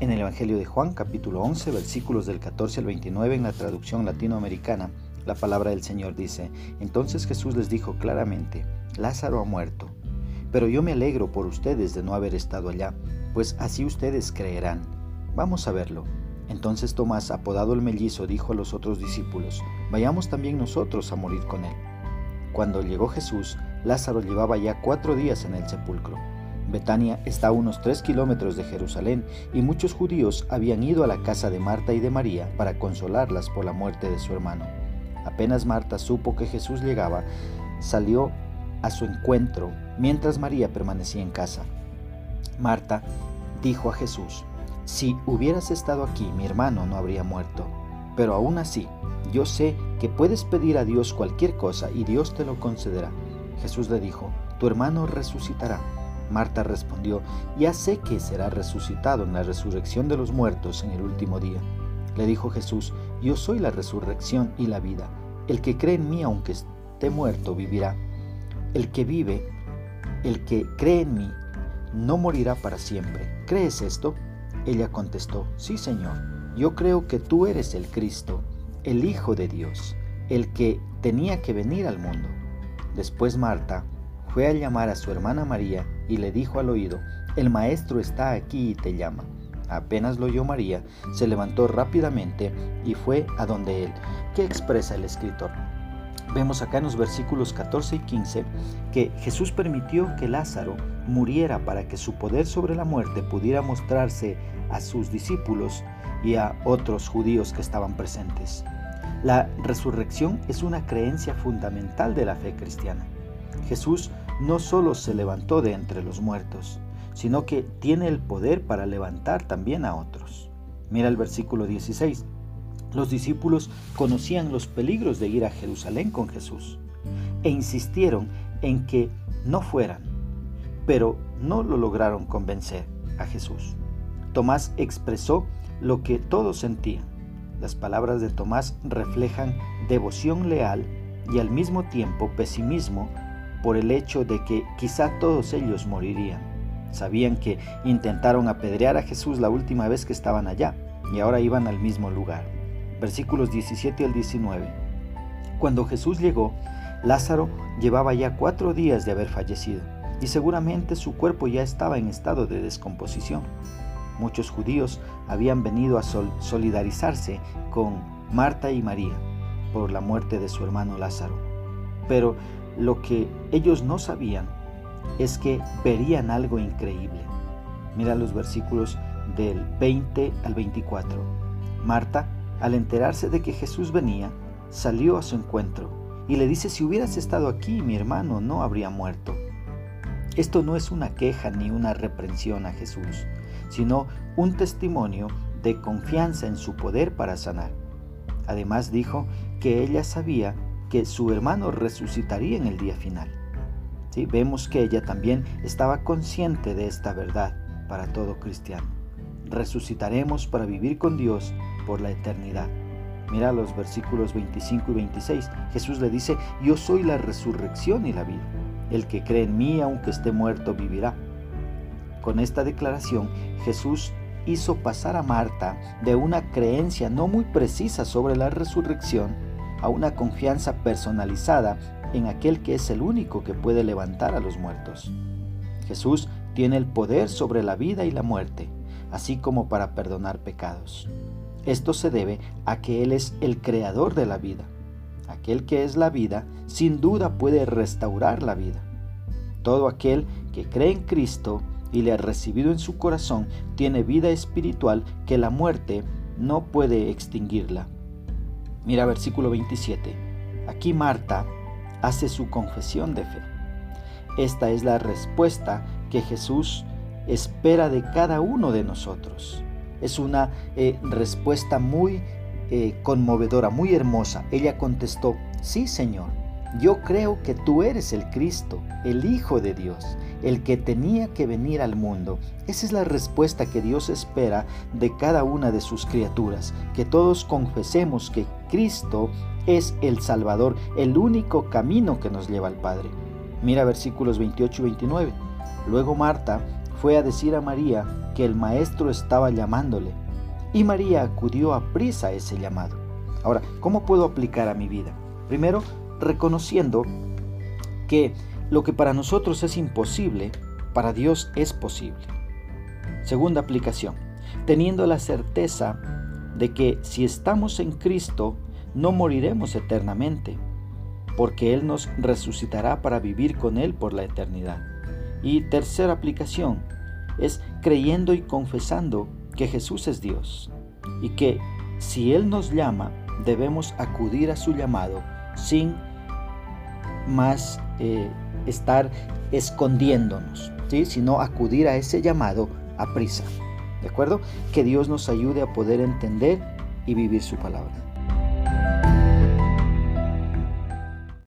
En el Evangelio de Juan, capítulo 11, versículos del 14 al 29 en la traducción latinoamericana, la palabra del Señor dice, entonces Jesús les dijo claramente, Lázaro ha muerto, pero yo me alegro por ustedes de no haber estado allá, pues así ustedes creerán. Vamos a verlo. Entonces Tomás, apodado el mellizo, dijo a los otros discípulos, vayamos también nosotros a morir con él. Cuando llegó Jesús, Lázaro llevaba ya cuatro días en el sepulcro. Betania está a unos tres kilómetros de Jerusalén y muchos judíos habían ido a la casa de Marta y de María para consolarlas por la muerte de su hermano. Apenas Marta supo que Jesús llegaba, salió a su encuentro mientras María permanecía en casa. Marta dijo a Jesús, si hubieras estado aquí mi hermano no habría muerto, pero aún así yo sé que puedes pedir a Dios cualquier cosa y Dios te lo concederá. Jesús le dijo, tu hermano resucitará. Marta respondió, ya sé que será resucitado en la resurrección de los muertos en el último día. Le dijo Jesús, yo soy la resurrección y la vida. El que cree en mí, aunque esté muerto, vivirá. El que vive, el que cree en mí, no morirá para siempre. ¿Crees esto? Ella contestó, sí Señor, yo creo que tú eres el Cristo, el Hijo de Dios, el que tenía que venir al mundo. Después Marta fue a llamar a su hermana María y le dijo al oído, el maestro está aquí y te llama. Apenas lo oyó María, se levantó rápidamente y fue a donde él. ¿Qué expresa el escritor? Vemos acá en los versículos 14 y 15 que Jesús permitió que Lázaro muriera para que su poder sobre la muerte pudiera mostrarse a sus discípulos y a otros judíos que estaban presentes. La resurrección es una creencia fundamental de la fe cristiana. Jesús no solo se levantó de entre los muertos, sino que tiene el poder para levantar también a otros. Mira el versículo 16. Los discípulos conocían los peligros de ir a Jerusalén con Jesús e insistieron en que no fueran, pero no lo lograron convencer a Jesús. Tomás expresó lo que todos sentían. Las palabras de Tomás reflejan devoción leal y al mismo tiempo pesimismo por el hecho de que quizá todos ellos morirían. Sabían que intentaron apedrear a Jesús la última vez que estaban allá y ahora iban al mismo lugar. Versículos 17 al 19. Cuando Jesús llegó, Lázaro llevaba ya cuatro días de haber fallecido y seguramente su cuerpo ya estaba en estado de descomposición. Muchos judíos habían venido a solidarizarse con Marta y María por la muerte de su hermano Lázaro. Pero lo que ellos no sabían es que verían algo increíble. Mira los versículos del 20 al 24. Marta, al enterarse de que Jesús venía, salió a su encuentro y le dice, si hubieras estado aquí, mi hermano no habría muerto. Esto no es una queja ni una reprensión a Jesús, sino un testimonio de confianza en su poder para sanar. Además dijo que ella sabía que su hermano resucitaría en el día final. ¿Sí? Vemos que ella también estaba consciente de esta verdad para todo cristiano. Resucitaremos para vivir con Dios por la eternidad. Mira los versículos 25 y 26. Jesús le dice, yo soy la resurrección y la vida. El que cree en mí, aunque esté muerto, vivirá. Con esta declaración, Jesús hizo pasar a Marta de una creencia no muy precisa sobre la resurrección a una confianza personalizada en aquel que es el único que puede levantar a los muertos. Jesús tiene el poder sobre la vida y la muerte, así como para perdonar pecados. Esto se debe a que Él es el creador de la vida. Aquel que es la vida, sin duda puede restaurar la vida. Todo aquel que cree en Cristo y le ha recibido en su corazón tiene vida espiritual que la muerte no puede extinguirla. Mira versículo 27. Aquí Marta hace su confesión de fe. Esta es la respuesta que Jesús espera de cada uno de nosotros. Es una eh, respuesta muy eh, conmovedora, muy hermosa. Ella contestó, sí Señor, yo creo que tú eres el Cristo, el Hijo de Dios, el que tenía que venir al mundo. Esa es la respuesta que Dios espera de cada una de sus criaturas, que todos confesemos que Cristo es el Salvador, el único camino que nos lleva al Padre. Mira versículos 28 y 29. Luego Marta fue a decir a María que el maestro estaba llamándole y María acudió a prisa a ese llamado. Ahora, ¿cómo puedo aplicar a mi vida? Primero, reconociendo que lo que para nosotros es imposible, para Dios es posible. Segunda aplicación, teniendo la certeza de que si estamos en Cristo, no moriremos eternamente, porque Él nos resucitará para vivir con Él por la eternidad. Y tercera aplicación es creyendo y confesando que Jesús es Dios y que si Él nos llama, debemos acudir a su llamado sin más eh, estar escondiéndonos, ¿sí? sino acudir a ese llamado a prisa. ¿De acuerdo? Que Dios nos ayude a poder entender y vivir su palabra.